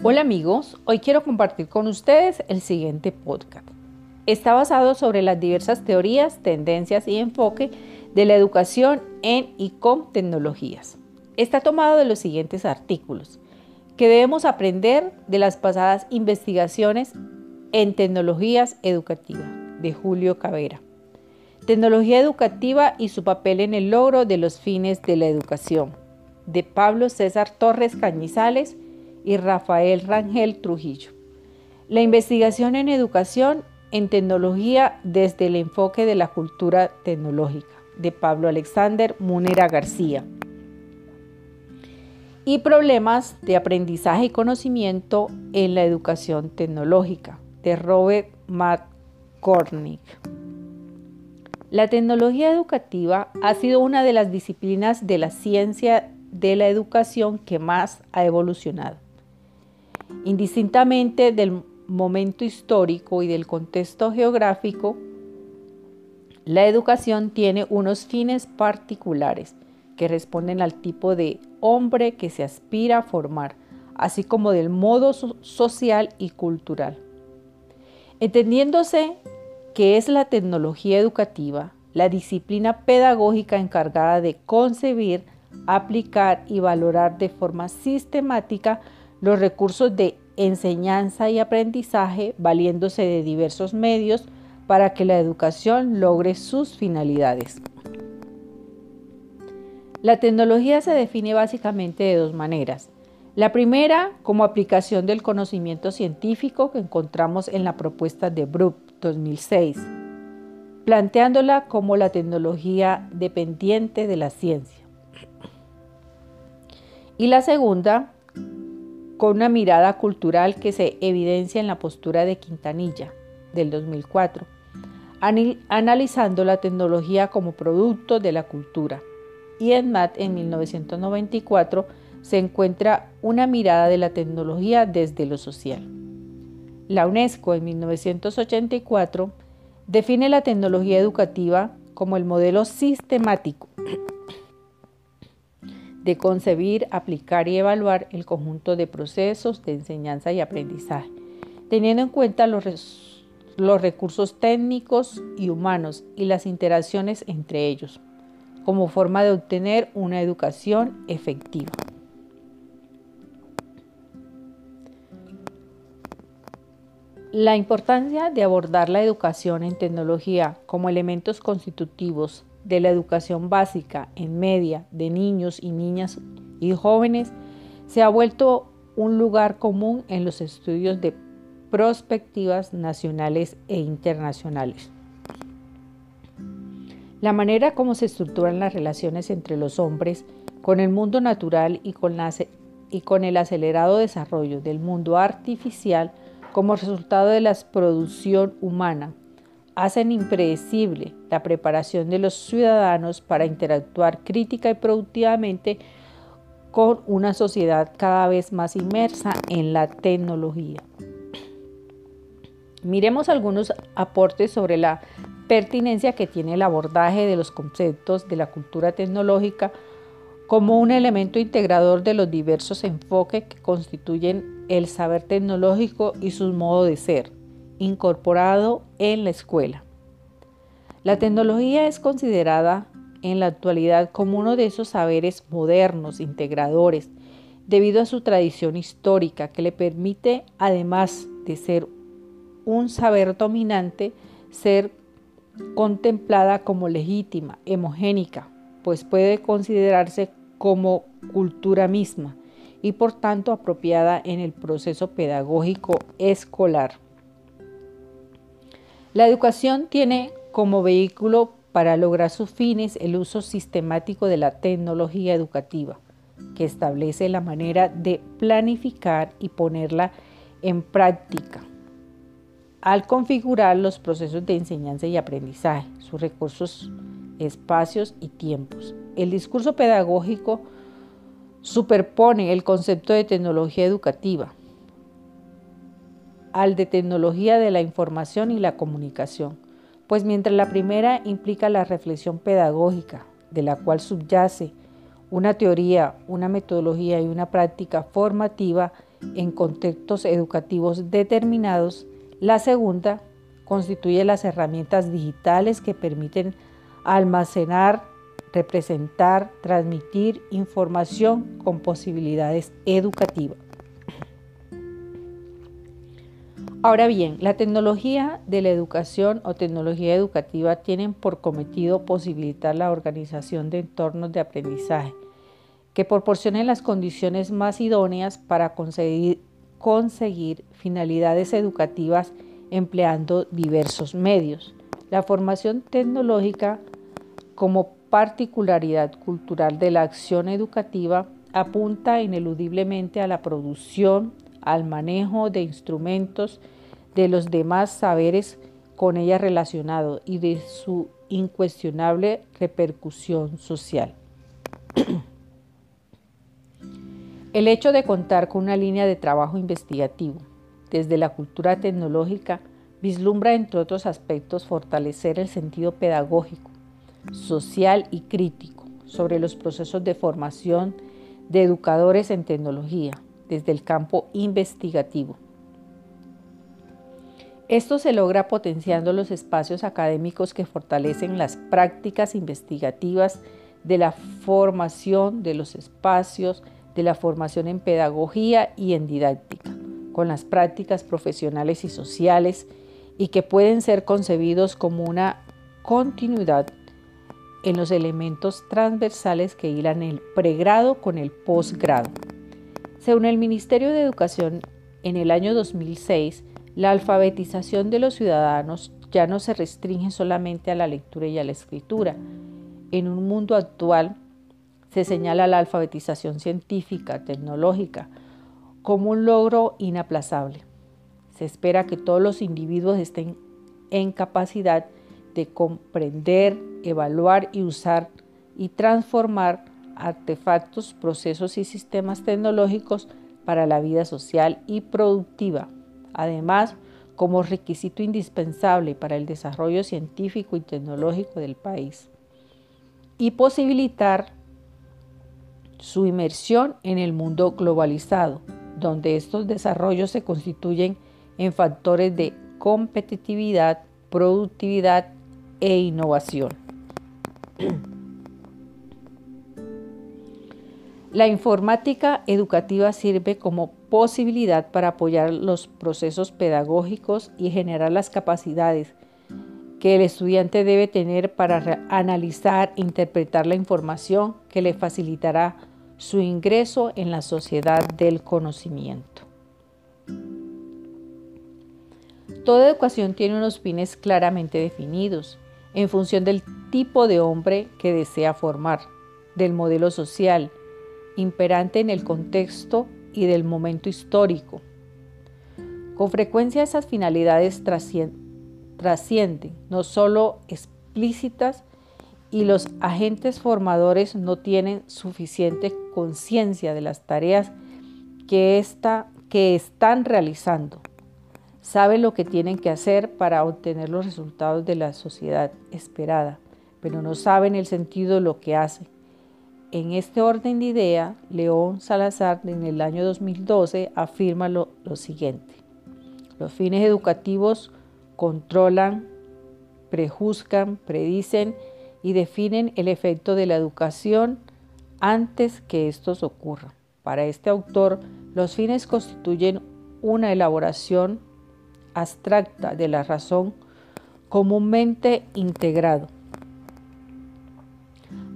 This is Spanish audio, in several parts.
Hola amigos, hoy quiero compartir con ustedes el siguiente podcast. Está basado sobre las diversas teorías, tendencias y enfoque de la educación en y con tecnologías. Está tomado de los siguientes artículos, que debemos aprender de las pasadas investigaciones en tecnologías educativas, de Julio Cavera. Tecnología educativa y su papel en el logro de los fines de la educación, de Pablo César Torres Cañizales y Rafael Rangel Trujillo. La investigación en educación en tecnología desde el enfoque de la cultura tecnológica, de Pablo Alexander Munera García. Y problemas de aprendizaje y conocimiento en la educación tecnológica, de Robert McCormick. La tecnología educativa ha sido una de las disciplinas de la ciencia de la educación que más ha evolucionado. Indistintamente del momento histórico y del contexto geográfico, la educación tiene unos fines particulares que responden al tipo de hombre que se aspira a formar, así como del modo social y cultural. Entendiéndose que es la tecnología educativa, la disciplina pedagógica encargada de concebir, aplicar y valorar de forma sistemática los recursos de enseñanza y aprendizaje valiéndose de diversos medios para que la educación logre sus finalidades. La tecnología se define básicamente de dos maneras. La primera, como aplicación del conocimiento científico que encontramos en la propuesta de Brook 2006, planteándola como la tecnología dependiente de la ciencia. Y la segunda, con una mirada cultural que se evidencia en la postura de Quintanilla del 2004, analizando la tecnología como producto de la cultura. Y en MAT en 1994 se encuentra una mirada de la tecnología desde lo social. La UNESCO en 1984 define la tecnología educativa como el modelo sistemático de concebir, aplicar y evaluar el conjunto de procesos de enseñanza y aprendizaje, teniendo en cuenta los, los recursos técnicos y humanos y las interacciones entre ellos, como forma de obtener una educación efectiva. La importancia de abordar la educación en tecnología como elementos constitutivos de la educación básica en media de niños y niñas y jóvenes se ha vuelto un lugar común en los estudios de prospectivas nacionales e internacionales. La manera como se estructuran las relaciones entre los hombres con el mundo natural y con, y con el acelerado desarrollo del mundo artificial como resultado de la producción humana hacen impredecible la preparación de los ciudadanos para interactuar crítica y productivamente con una sociedad cada vez más inmersa en la tecnología. Miremos algunos aportes sobre la pertinencia que tiene el abordaje de los conceptos de la cultura tecnológica como un elemento integrador de los diversos enfoques que constituyen el saber tecnológico y su modo de ser incorporado en la escuela. La tecnología es considerada en la actualidad como uno de esos saberes modernos, integradores, debido a su tradición histórica que le permite, además de ser un saber dominante, ser contemplada como legítima, hemogénica, pues puede considerarse como cultura misma y por tanto apropiada en el proceso pedagógico escolar. La educación tiene como vehículo para lograr sus fines el uso sistemático de la tecnología educativa, que establece la manera de planificar y ponerla en práctica al configurar los procesos de enseñanza y aprendizaje, sus recursos, espacios y tiempos. El discurso pedagógico superpone el concepto de tecnología educativa, al de tecnología de la información y la comunicación, pues mientras la primera implica la reflexión pedagógica, de la cual subyace una teoría, una metodología y una práctica formativa, en contextos educativos determinados. La segunda constituye las herramientas digitales que permiten almacenar, representar, transmitir información con posibilidades educativas. Ahora bien, la tecnología de la educación o tecnología educativa tienen por cometido posibilitar la organización de entornos de aprendizaje que proporcionen las condiciones más idóneas para conseguir, conseguir finalidades educativas empleando diversos medios. La formación tecnológica como particularidad cultural de la acción educativa apunta ineludiblemente a la producción, al manejo de instrumentos de los demás saberes con ella relacionados y de su incuestionable repercusión social. El hecho de contar con una línea de trabajo investigativo desde la cultura tecnológica vislumbra, entre otros aspectos, fortalecer el sentido pedagógico, social y crítico sobre los procesos de formación de educadores en tecnología, desde el campo investigativo. Esto se logra potenciando los espacios académicos que fortalecen las prácticas investigativas de la formación de los espacios de la formación en pedagogía y en didáctica, con las prácticas profesionales y sociales y que pueden ser concebidos como una continuidad en los elementos transversales que hilan el pregrado con el posgrado. Según el Ministerio de Educación, en el año 2006, la alfabetización de los ciudadanos ya no se restringe solamente a la lectura y a la escritura. En un mundo actual se señala la alfabetización científica, tecnológica, como un logro inaplazable. Se espera que todos los individuos estén en capacidad de comprender, evaluar y usar y transformar artefactos, procesos y sistemas tecnológicos para la vida social y productiva. Además, como requisito indispensable para el desarrollo científico y tecnológico del país. Y posibilitar su inmersión en el mundo globalizado, donde estos desarrollos se constituyen en factores de competitividad, productividad e innovación. La informática educativa sirve como posibilidad para apoyar los procesos pedagógicos y generar las capacidades que el estudiante debe tener para analizar e interpretar la información que le facilitará su ingreso en la sociedad del conocimiento. Toda educación tiene unos fines claramente definidos en función del tipo de hombre que desea formar, del modelo social, imperante en el contexto y del momento histórico. Con frecuencia esas finalidades trascienden, no solo explícitas, y los agentes formadores no tienen suficiente conciencia de las tareas que, que están realizando. Saben lo que tienen que hacer para obtener los resultados de la sociedad esperada, pero no saben el sentido de lo que hacen. En este orden de idea, León Salazar en el año 2012 afirma lo, lo siguiente. Los fines educativos controlan, prejuzgan, predicen y definen el efecto de la educación antes que estos ocurran. Para este autor, los fines constituyen una elaboración abstracta de la razón comúnmente integrado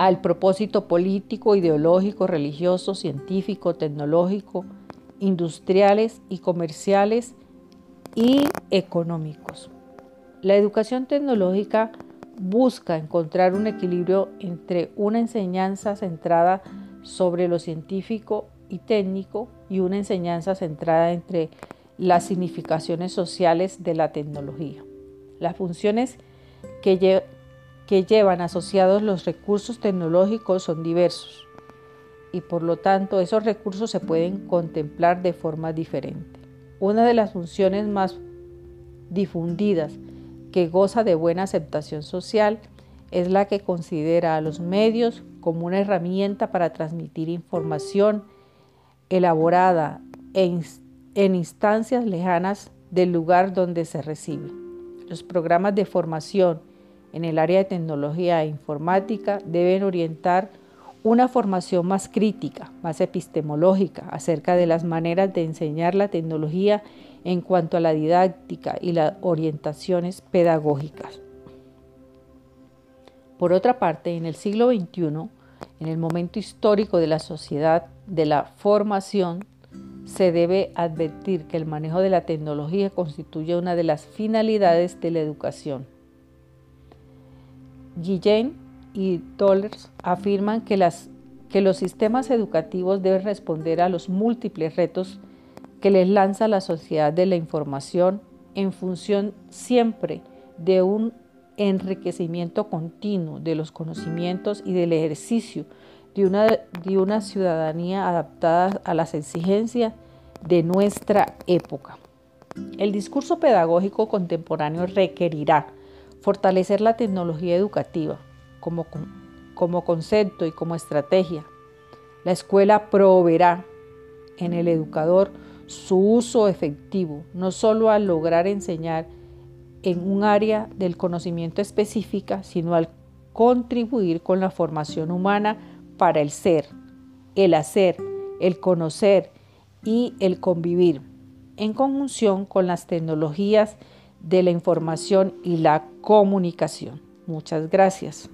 al propósito político, ideológico, religioso, científico, tecnológico, industriales y comerciales y económicos. La educación tecnológica busca encontrar un equilibrio entre una enseñanza centrada sobre lo científico y técnico y una enseñanza centrada entre las significaciones sociales de la tecnología. Las funciones que, que llevan asociados los recursos tecnológicos son diversos y por lo tanto esos recursos se pueden contemplar de forma diferente. Una de las funciones más difundidas que goza de buena aceptación social es la que considera a los medios como una herramienta para transmitir información elaborada en, instancias lejanas del lugar donde se recibe. Los programas de formación en el área de tecnología e informática deben orientar una formación más crítica, más epistemológica acerca de las maneras de enseñar la tecnología en cuanto a la didáctica y las orientaciones pedagógicas. Por otra parte, en el siglo XXI, en el momento histórico de la sociedad de la formación, se debe advertir que el manejo de la tecnología constituye una de las finalidades de la educación. Guillén y Dollars afirman que, los sistemas educativos deben responder a los múltiples retos que les lanza la sociedad de la información en función siempre de un enriquecimiento continuo de los conocimientos y del ejercicio de una ciudadanía adaptada a las exigencias de nuestra época. El discurso pedagógico contemporáneo requerirá fortalecer la tecnología educativa como, como concepto y como estrategia. La escuela proveerá en el educador su uso efectivo, no solo al lograr enseñar en un área del conocimiento específica, sino al contribuir con la formación humana para el ser, el hacer, el conocer y el convivir, en conjunción con las tecnologías de la información y la comunicación. Muchas gracias.